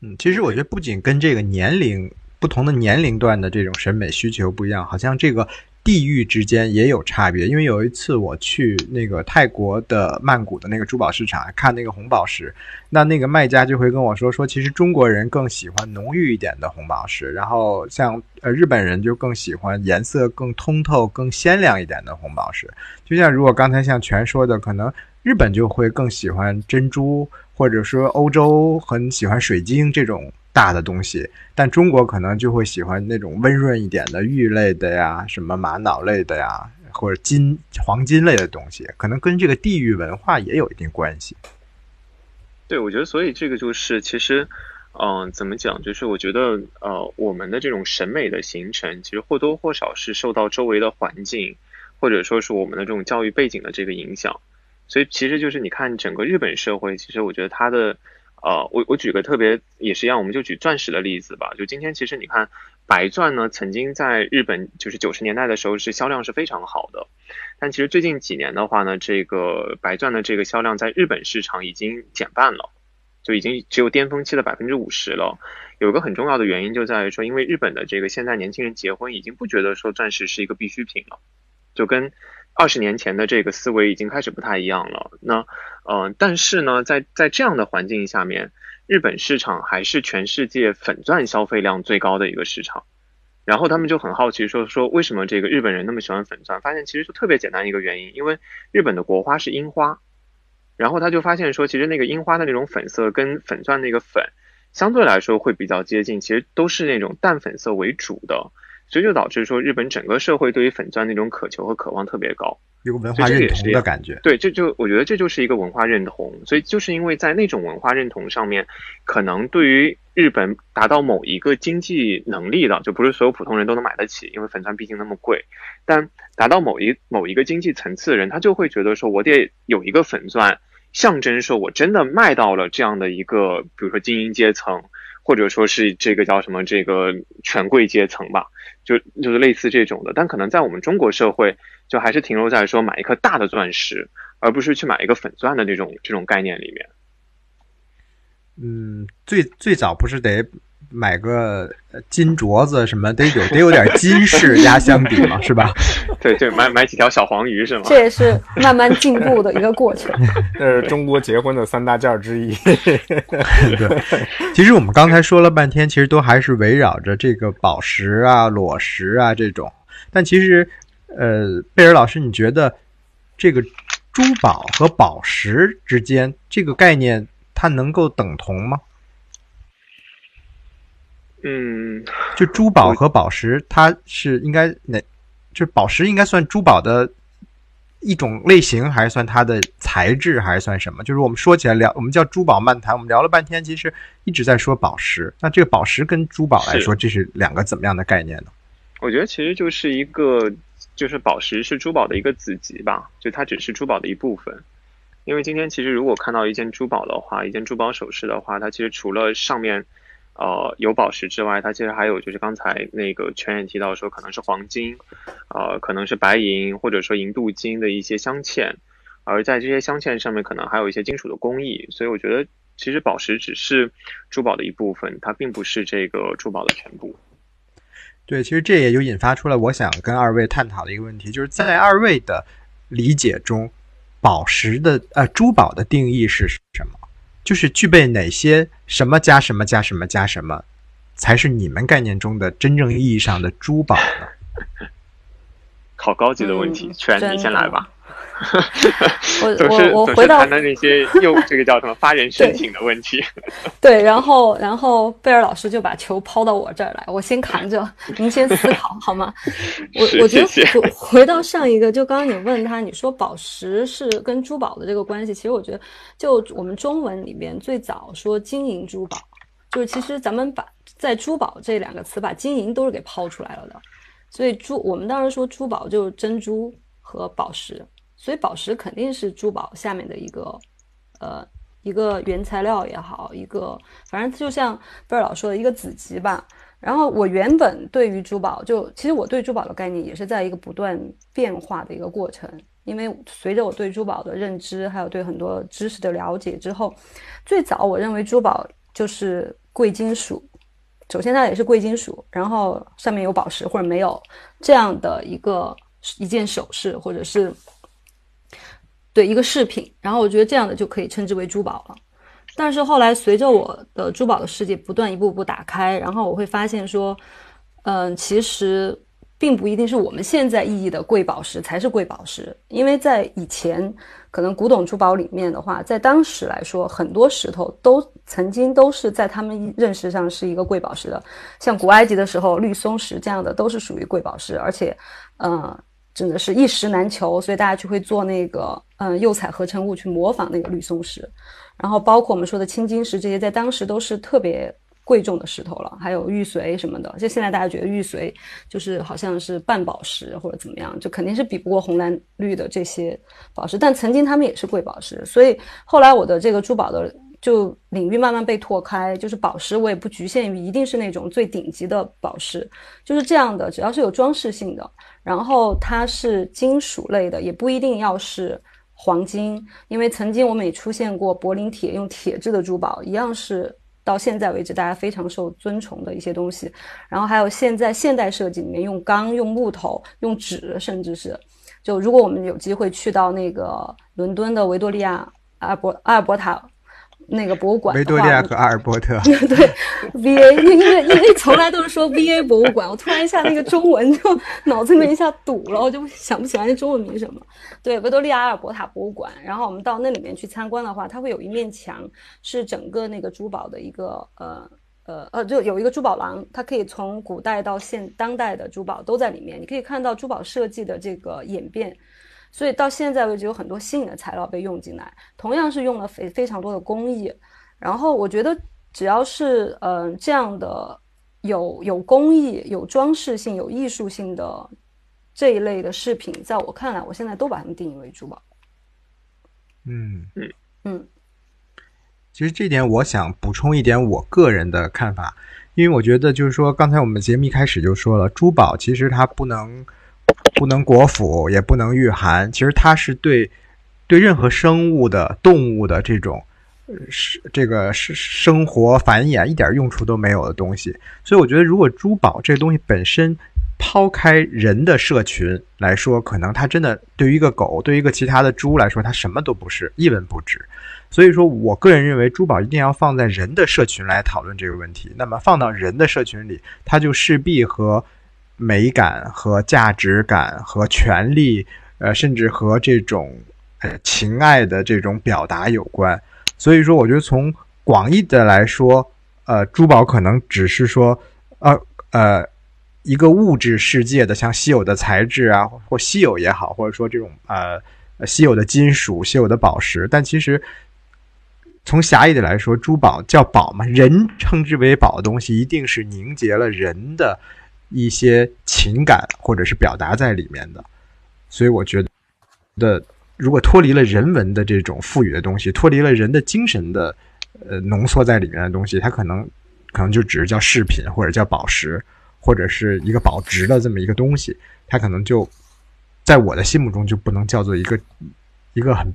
嗯，其实我觉得不仅跟这个年龄不同的年龄段的这种审美需求不一样，好像这个地域之间也有差别。因为有一次我去那个泰国的曼谷的那个珠宝市场看那个红宝石，那那个卖家就会跟我说说，其实中国人更喜欢浓郁一点的红宝石，然后像呃日本人就更喜欢颜色更通透、更鲜亮一点的红宝石。就像如果刚才像全说的，可能日本就会更喜欢珍珠，或者说欧洲很喜欢水晶这种大的东西，但中国可能就会喜欢那种温润一点的玉类的呀，什么玛瑙类的呀，或者金黄金类的东西，可能跟这个地域文化也有一定关系。对，我觉得所以这个就是其实，嗯、怎么讲？就是我觉得呃，我们的这种审美的形成，其实或多或少是受到周围的环境，或者说是我们的这种教育背景的这个影响。所以其实就是你看整个日本社会，其实我觉得它的呃，我我举个特别也是一样，我们就举钻石的例子吧。就今天其实你看白钻呢，曾经在日本就是九十年代的时候是销量是非常好的，但其实最近几年的话呢，这个白钻的这个销量在日本市场已经减半了。就已经只有巅峰期的百分之五十了。有个很重要的原因就在于说，因为日本的这个现在年轻人结婚已经不觉得说钻石是一个必需品了，就跟二十年前的这个思维已经开始不太一样了。那呃，但是呢，在在这样的环境下面，日本市场还是全世界粉钻消费量最高的一个市场。然后他们就很好奇，说说为什么这个日本人那么喜欢粉钻？发现其实就特别简单一个原因，因为日本的国花是樱花。然后他就发现说，其实那个樱花的那种粉色跟粉钻那个粉相对来说会比较接近，其实都是那种淡粉色为主的，所以就导致说日本整个社会对于粉钻那种渴求和渴望特别高。有文化认同的感觉，对，这就我觉得这就是一个文化认同，所以就是因为在那种文化认同上面，可能对于日本达到某一个经济能力的，就不是所有普通人都能买得起，因为粉钻毕竟那么贵，但达到某一某一个经济层次的人，他就会觉得说，我得有一个粉钻，象征说我真的卖到了这样的一个，比如说精英阶层，或者说是这个叫什么这个权贵阶层吧，就就是类似这种的，但可能在我们中国社会。就还是停留在说买一颗大的钻石，而不是去买一个粉钻的那种这种概念里面。嗯，最最早不是得买个金镯子什么，得有 得有点金饰压箱底嘛，是吧？对 对，买买几条小黄鱼是吗？这也是慢慢进步的一个过程。这是中国结婚的三大件之一。对，其实我们刚才说了半天，其实都还是围绕着这个宝石啊、裸石啊这种，但其实。呃，贝尔老师，你觉得这个珠宝和宝石之间这个概念，它能够等同吗？嗯，就珠宝和宝石，它是应该哪？就是宝石应该算珠宝的一种类型，还是算它的材质，还是算什么？就是我们说起来聊，我们叫珠宝漫谈，我们聊了半天，其实一直在说宝石。那这个宝石跟珠宝来说，这是两个怎么样的概念呢？我觉得其实就是一个。就是宝石是珠宝的一个子集吧，就它只是珠宝的一部分。因为今天其实如果看到一件珠宝的话，一件珠宝首饰的话，它其实除了上面呃有宝石之外，它其实还有就是刚才那个泉也提到说可能是黄金，呃可能是白银或者说银镀金的一些镶嵌，而在这些镶嵌上面可能还有一些金属的工艺。所以我觉得其实宝石只是珠宝的一部分，它并不是这个珠宝的全部。对，其实这也就引发出了我想跟二位探讨的一个问题，就是在二位的理解中，宝石的呃珠宝的定义是什么？就是具备哪些什么加什么加什么加什么，才是你们概念中的真正意义上的珠宝呢？好高级的问题，全你先来吧。我 我我回到谈那些又这个叫什么发人深省的问题。对，然后然后贝尔老师就把球抛到我这儿来，我先扛着，您先思考好吗？我我觉得回到上一个，就刚刚你问他，你说宝石是跟珠宝的这个关系，其实我觉得就我们中文里边最早说金银珠宝，就是其实咱们把在珠宝这两个词把金银都是给抛出来了的，所以珠我们当时说珠宝就是珍珠和宝石。所以宝石肯定是珠宝下面的一个，呃，一个原材料也好，一个反正就像贝尔老说的一个子集吧。然后我原本对于珠宝，就其实我对珠宝的概念也是在一个不断变化的一个过程。因为随着我对珠宝的认知，还有对很多知识的了解之后，最早我认为珠宝就是贵金属，首先它也是贵金属，然后上面有宝石或者没有这样的一个一件首饰，或者是。对一个饰品，然后我觉得这样的就可以称之为珠宝了。但是后来随着我的珠宝的世界不断一步步打开，然后我会发现说，嗯，其实并不一定是我们现在意义的贵宝石才是贵宝石，因为在以前可能古董珠宝里面的话，在当时来说，很多石头都曾经都是在他们认识上是一个贵宝石的，像古埃及的时候绿松石这样的都是属于贵宝石，而且，嗯。真的是一石难求，所以大家就会做那个嗯釉彩合成物去模仿那个绿松石，然后包括我们说的青金石这些，在当时都是特别贵重的石头了，还有玉髓什么的。就现在大家觉得玉髓就是好像是半宝石或者怎么样，就肯定是比不过红蓝绿的这些宝石，但曾经他们也是贵宝石。所以后来我的这个珠宝的。就领域慢慢被拓开，就是宝石，我也不局限于一定是那种最顶级的宝石，就是这样的，只要是有装饰性的，然后它是金属类的，也不一定要是黄金，因为曾经我们也出现过柏林铁用铁制的珠宝，一样是到现在为止大家非常受尊崇的一些东西。然后还有现在现代设计里面用钢、用木头、用纸，甚至是就如果我们有机会去到那个伦敦的维多利亚阿尔伯阿尔伯塔。那个博物馆，维多利亚和阿尔伯特，对，V A，因为因为从来都是说 V A 博物馆，我突然一下那个中文就脑子里面一下堵了，我就想不起来那中文名什么。对，维多利亚阿尔伯塔博物馆，然后我们到那里面去参观的话，它会有一面墙是整个那个珠宝的一个呃呃呃，就有一个珠宝廊，它可以从古代到现当代的珠宝都在里面，你可以看到珠宝设计的这个演变。所以到现在为止，有很多新颖的材料被用进来，同样是用了非非常多的工艺。然后我觉得，只要是嗯这样的有有工艺、有装饰性、有艺术性的这一类的饰品，在我看来，我现在都把它们定义为珠宝。嗯嗯嗯。其实这点我想补充一点我个人的看法，因为我觉得就是说，刚才我们节目一开始就说了，珠宝其实它不能。不能果腹，也不能御寒。其实它是对对任何生物的、动物的这种是这个是生活繁衍一点用处都没有的东西。所以我觉得，如果珠宝这个东西本身抛开人的社群来说，可能它真的对于一个狗、对于一个其他的猪来说，它什么都不是，一文不值。所以说我个人认为，珠宝一定要放在人的社群来讨论这个问题。那么放到人的社群里，它就势必和。美感和价值感和权利，呃，甚至和这种呃情爱的这种表达有关。所以说，我觉得从广义的来说，呃，珠宝可能只是说，呃呃，一个物质世界的像稀有的材质啊，或稀有也好，或者说这种呃稀有的金属、稀有的宝石。但其实从狭义的来说，珠宝叫宝嘛，人称之为宝的东西，一定是凝结了人的。一些情感或者是表达在里面的，所以我觉得，的如果脱离了人文的这种赋予的东西，脱离了人的精神的呃浓缩在里面的东西，它可能可能就只是叫饰品或者叫宝石或者是一个保值的这么一个东西，它可能就在我的心目中就不能叫做一个一个很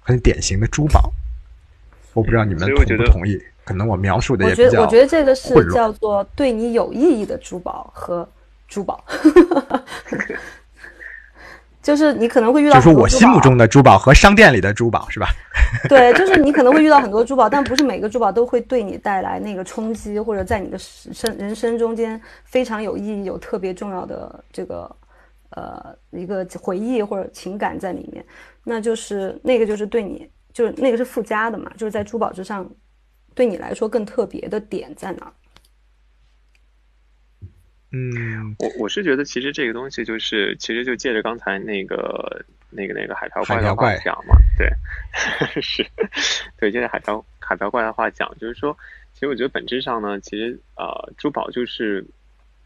很典型的珠宝。我不知道你们同不同意。可能我描述的也比较我觉得这个是叫做对你有意义的珠宝和珠宝，就是你可能会遇到。就是我心目中的珠宝和商店里的珠宝是吧？对，就是你可能会遇到很多珠宝，但不是每个珠宝都会对你带来那个冲击，或者在你的生人生中间非常有意义、有特别重要的这个呃一个回忆或者情感在里面。那就是那个就是对你，就是那个是附加的嘛，就是在珠宝之上。对你来说更特别的点在哪？嗯，我我是觉得其实这个东西就是，其实就借着刚才那个那个那个海漂怪的话讲嘛，对，是，对，借着海漂海漂怪的话讲，就是说，其实我觉得本质上呢，其实呃，珠宝就是。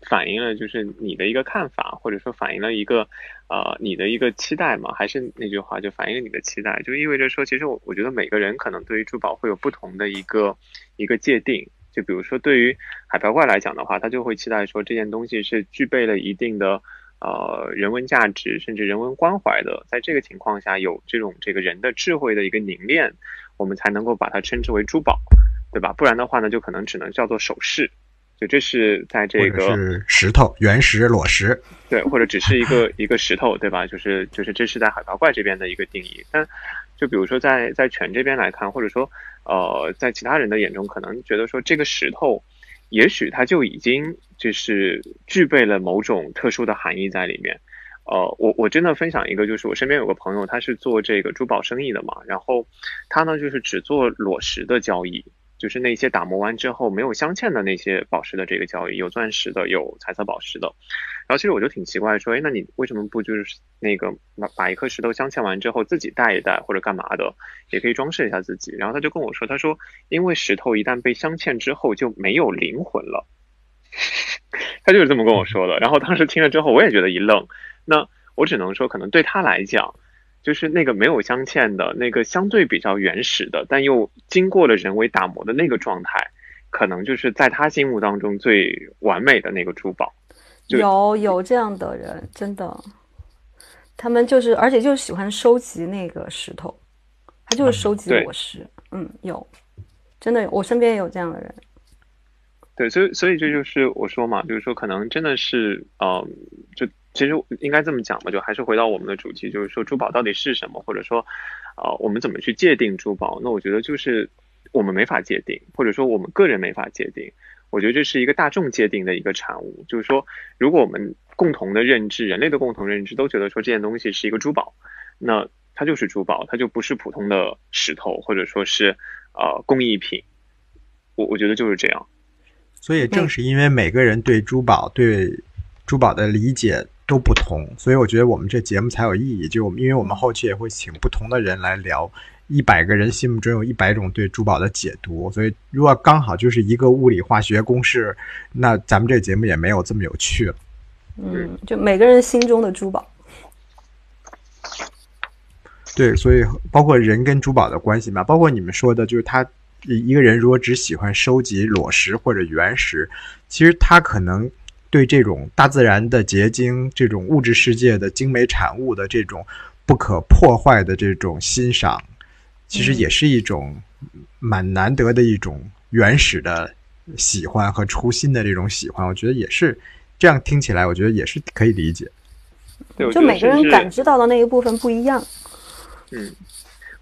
反映了就是你的一个看法，或者说反映了一个，呃，你的一个期待嘛？还是那句话，就反映了你的期待，就意味着说，其实我我觉得每个人可能对于珠宝会有不同的一个一个界定。就比如说，对于海瓢怪来讲的话，他就会期待说这件东西是具备了一定的呃人文价值，甚至人文关怀的。在这个情况下，有这种这个人的智慧的一个凝练，我们才能够把它称之为珠宝，对吧？不然的话呢，就可能只能叫做首饰。就这是在这个是石头原石裸石，对，或者只是一个一个石头，对吧？就是就是这是在海拔怪这边的一个定义。但就比如说在在泉这边来看，或者说呃在其他人的眼中，可能觉得说这个石头，也许它就已经就是具备了某种特殊的含义在里面。呃，我我真的分享一个，就是我身边有个朋友，他是做这个珠宝生意的嘛，然后他呢就是只做裸石的交易。就是那些打磨完之后没有镶嵌的那些宝石的这个交易，有钻石的，有彩色宝石的。然后其实我就挺奇怪，说，哎，那你为什么不就是那个把把一颗石头镶嵌完之后自己戴一戴或者干嘛的，也可以装饰一下自己？然后他就跟我说，他说，因为石头一旦被镶嵌之后就没有灵魂了，他就是这么跟我说的。然后当时听了之后，我也觉得一愣。那我只能说，可能对他来讲。就是那个没有镶嵌的那个相对比较原始的，但又经过了人为打磨的那个状态，可能就是在他心目当中最完美的那个珠宝。有有这样的人，真的，他们就是，而且就是喜欢收集那个石头，他就是收集对裸石。嗯，有，真的有，我身边也有这样的人。对，所以所以这就是我说嘛，就是说可能真的是，呃，就其实应该这么讲吧，就还是回到我们的主题，就是说珠宝到底是什么，或者说，呃，我们怎么去界定珠宝？那我觉得就是我们没法界定，或者说我们个人没法界定。我觉得这是一个大众界定的一个产物，就是说，如果我们共同的认知，人类的共同认知都觉得说这件东西是一个珠宝，那它就是珠宝，它就不是普通的石头，或者说是呃工艺品。我我觉得就是这样。所以正是因为每个人对珠宝、对珠宝的理解都不同，所以我觉得我们这节目才有意义。就我们，因为我们后期也会请不同的人来聊，一百个人心目中有一百种对珠宝的解读。所以如果刚好就是一个物理化学公式，那咱们这节目也没有这么有趣了。嗯，就每个人心中的珠宝。对，所以包括人跟珠宝的关系嘛，包括你们说的，就是他一个人如果只喜欢收集裸石或者原石，其实他可能对这种大自然的结晶、这种物质世界的精美产物的这种不可破坏的这种欣赏，其实也是一种蛮难得的一种原始的喜欢和初心的这种喜欢。我觉得也是这样听起来，我觉得也是可以理解。对，我觉得就每个人感知到的那一部分不一样。嗯，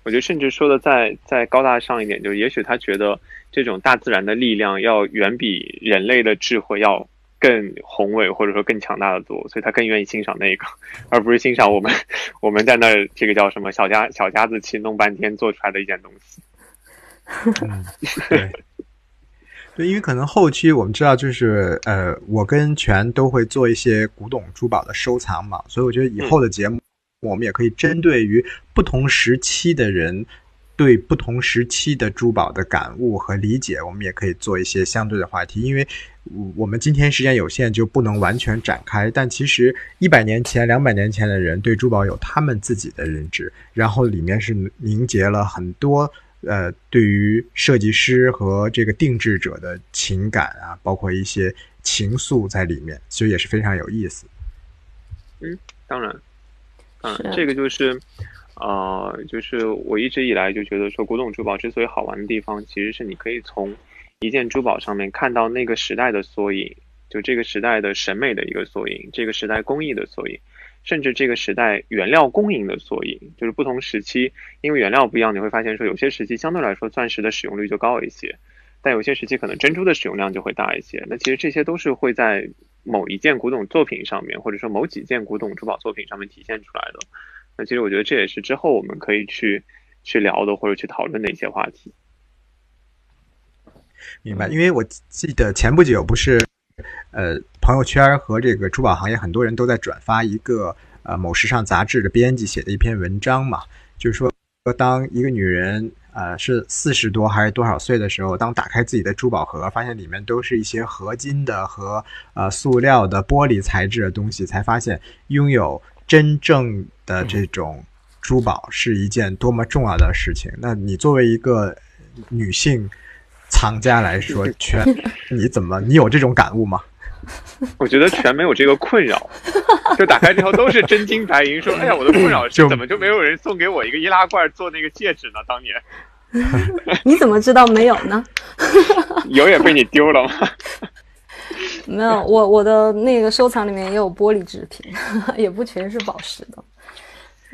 我觉得甚至说的再再高大上一点，就是也许他觉得这种大自然的力量要远比人类的智慧要更宏伟，或者说更强大的多，所以他更愿意欣赏那个，而不是欣赏我们 我们在那儿这个叫什么小家小家子气弄半天做出来的一件东西。嗯，对，对，因为可能后期我们知道，就是呃，我跟全都会做一些古董珠宝的收藏嘛，所以我觉得以后的节目，我们也可以针对于不同时期的人对不同时期的珠宝的感悟和理解，我们也可以做一些相对的话题，因为我们今天时间有限，就不能完全展开。但其实一百年前、两百年前的人对珠宝有他们自己的认知，然后里面是凝结了很多。呃，对于设计师和这个定制者的情感啊，包括一些情愫在里面，其实也是非常有意思。嗯当然，嗯是，这个就是，呃，就是我一直以来就觉得说，古董珠宝之所以好玩的地方，其实是你可以从一件珠宝上面看到那个时代的缩影，就这个时代的审美的一个缩影，这个时代工艺的缩影，甚至这个时代原料供应的缩影。就是不同时期，因为原料不一样，你会发现说，有些时期相对来说钻石的使用率就高一些，但有些时期可能珍珠的使用量就会大一些。那其实这些都是会在某一件古董作品上面，或者说某几件古董珠宝作品上面体现出来的。那其实我觉得这也是之后我们可以去去聊的或者去讨论的一些话题。明白？因为我记得前不久不是，呃，朋友圈和这个珠宝行业很多人都在转发一个呃某时尚杂志的编辑写的一篇文章嘛，就是说当一个女人呃是四十多还是多少岁的时候，当打开自己的珠宝盒，发现里面都是一些合金的和呃塑料的玻璃材质的东西，才发现拥有真正的这种珠宝是一件多么重要的事情。那你作为一个女性藏家来说，全你怎么你有这种感悟吗？我觉得全没有这个困扰，就打开之后都是真金白银，说哎呀，我的困扰是就怎么就没有人送给我一个易拉罐做那个戒指呢？当年 你怎么知道没有呢？有也被你丢了吗？没有，我我的那个收藏里面也有玻璃制品，也不全是宝石的。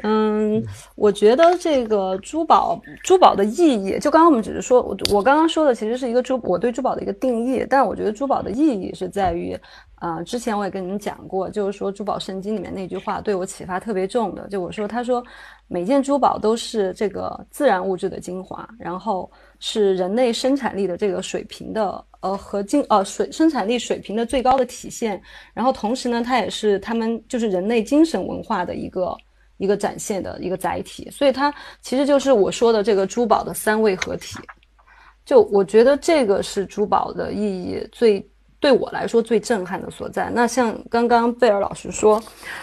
嗯，我觉得这个珠宝珠宝的意义，就刚刚我们只是说，我我刚刚说的其实是一个珠我对珠宝的一个定义，但我觉得珠宝的意义是在于，啊、之前我也跟你们讲过，就是说珠宝圣经里面那句话对我启发特别重的，就我说他说每件珠宝都是这个自然物质的精华，然后是人类生产力的这个水平的呃和精呃水生产力水平的最高的体现，然后同时呢，它也是他们就是人类精神文化的一个。一个展现的一个载体，所以它其实就是我说的这个珠宝的三位合体。就我觉得这个是珠宝的意义最对我来说最震撼的所在。那像刚刚贝尔老师说，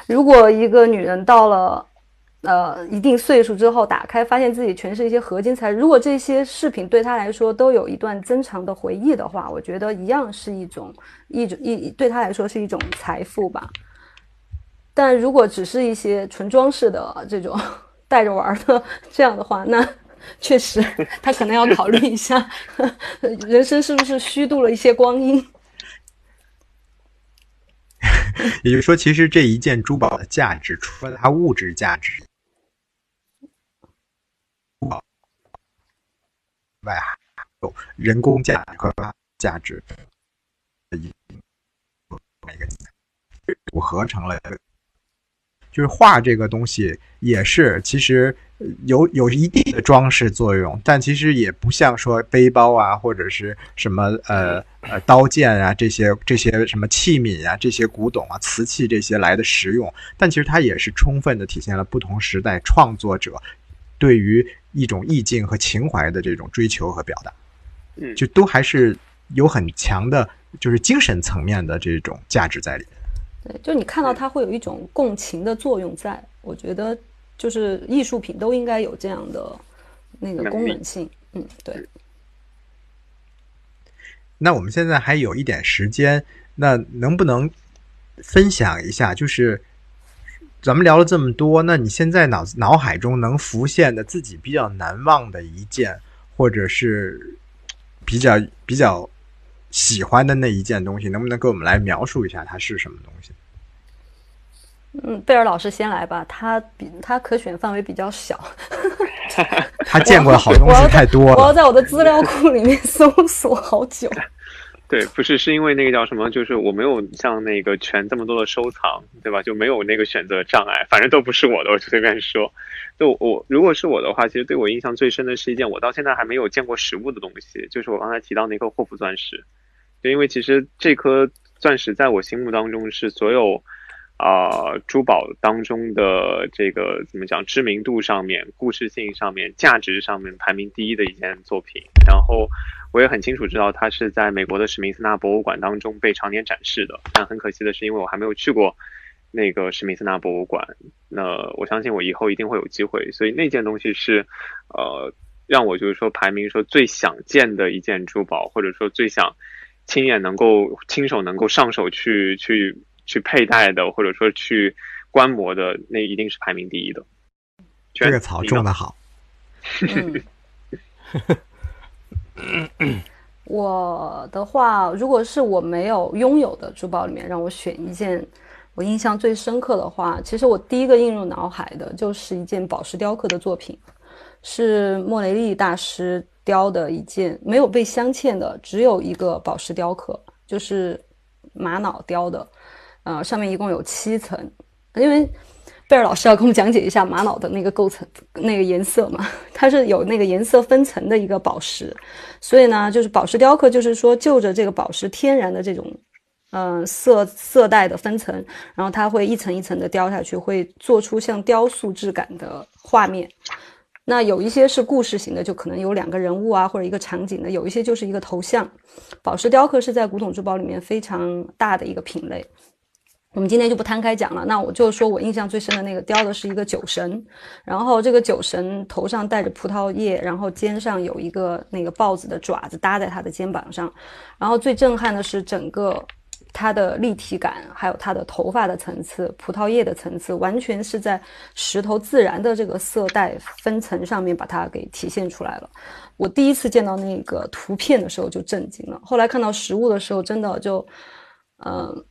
如果一个女人到了呃一定岁数之后，打开发现自己全是一些合金材，如果这些饰品对他来说都有一段珍藏的回忆的话，我觉得一样是一种一种一对他来说是一种财富吧。但如果只是一些纯装饰的这种带着玩的这样的话，那确实他可能要考虑一下，人生是不是虚度了一些光阴。也就是说，其实这一件珠宝的价值，除了它物质价值，珠宝外还有人工价值和价值，每个组合成了。就是画这个东西也是，其实有有一定的装饰作用，但其实也不像说背包啊，或者是什么呃呃刀剑啊这些这些什么器皿啊这些古董啊瓷器这些来的实用，但其实它也是充分的体现了不同时代创作者对于一种意境和情怀的这种追求和表达，嗯，就都还是有很强的，就是精神层面的这种价值在里面。对，就你看到它会有一种共情的作用，在我觉得就是艺术品都应该有这样的那个功能性。嗯，对。那我们现在还有一点时间，那能不能分享一下？就是咱们聊了这么多，那你现在脑脑海中能浮现的自己比较难忘的一件，或者是比较比较。喜欢的那一件东西，能不能给我们来描述一下它是什么东西？嗯，贝尔老师先来吧，他比他可选范围比较小 他见过的好东西太多了，我要在我的资料库里面搜索好久。对，不是是因为那个叫什么，就是我没有像那个全这么多的收藏，对吧？就没有那个选择障碍，反正都不是我的，我就随便说。就我如果是我的话，其实对我印象最深的是一件我到现在还没有见过实物的东西，就是我刚才提到那颗霍夫钻石。就因为其实这颗钻石在我心目当中是所有啊珠宝当中的这个怎么讲知名度上面、故事性上面、价值上面排名第一的一件作品。然后我也很清楚知道它是在美国的史密斯纳博物馆当中被常年展示的。但很可惜的是，因为我还没有去过那个史密斯纳博物馆，那我相信我以后一定会有机会。所以那件东西是呃让我就是说排名说最想见的一件珠宝，或者说最想。亲眼能够亲手能够上手去去去佩戴的，或者说去观摩的，那一定是排名第一的。这个草种的好。我的话，如果是我没有拥有的珠宝里面，让我选一件我印象最深刻的话，其实我第一个映入脑海的就是一件宝石雕刻的作品，是莫雷利大师。雕的一件没有被镶嵌的，只有一个宝石雕刻，就是玛瑙雕的，呃，上面一共有七层。因为贝尔老师要给我们讲解一下玛瑙的那个构成、那个颜色嘛，它是有那个颜色分层的一个宝石，所以呢，就是宝石雕刻，就是说就着这个宝石天然的这种，呃，色色带的分层，然后它会一层一层的雕下去，会做出像雕塑质感的画面。那有一些是故事型的，就可能有两个人物啊，或者一个场景的；有一些就是一个头像。宝石雕刻是在古董珠宝里面非常大的一个品类。我们今天就不摊开讲了。那我就说我印象最深的那个雕的是一个酒神，然后这个酒神头上戴着葡萄叶，然后肩上有一个那个豹子的爪子搭在他的肩膀上，然后最震撼的是整个。它的立体感，还有它的头发的层次、葡萄叶的层次，完全是在石头自然的这个色带分层上面把它给体现出来了。我第一次见到那个图片的时候就震惊了，后来看到实物的时候，真的就，嗯，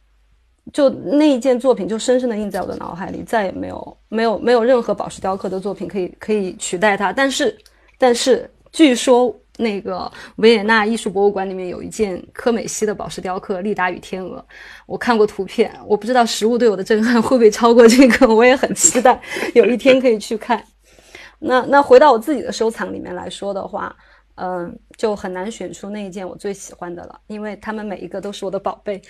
就那一件作品就深深的印在我的脑海里，再也没有没有没有任何宝石雕刻的作品可以可以取代它。但是，但是据说。那个维也纳艺术博物馆里面有一件科美西的宝石雕刻《利达与天鹅》，我看过图片，我不知道实物对我的震撼会不会超过这个，我也很期待有一天可以去看。那那回到我自己的收藏里面来说的话，嗯，就很难选出那一件我最喜欢的了，因为他们每一个都是我的宝贝，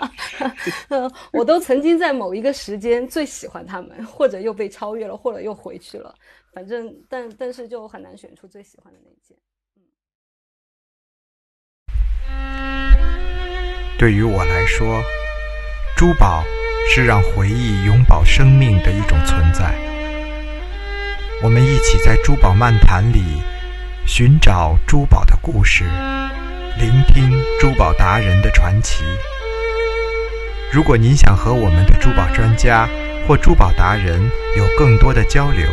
嗯，我都曾经在某一个时间最喜欢他们，或者又被超越了，或者又回去了，反正但但是就很难选出最喜欢的那一件。对于我来说，珠宝是让回忆永葆生命的一种存在。我们一起在珠宝漫谈里寻找珠宝的故事，聆听珠宝达人的传奇。如果您想和我们的珠宝专家或珠宝达人有更多的交流，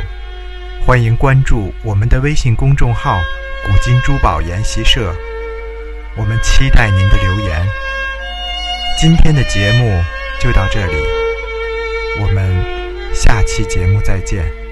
欢迎关注我们的微信公众号“古今珠宝研习社”，我们期待您的留言。今天的节目就到这里，我们下期节目再见。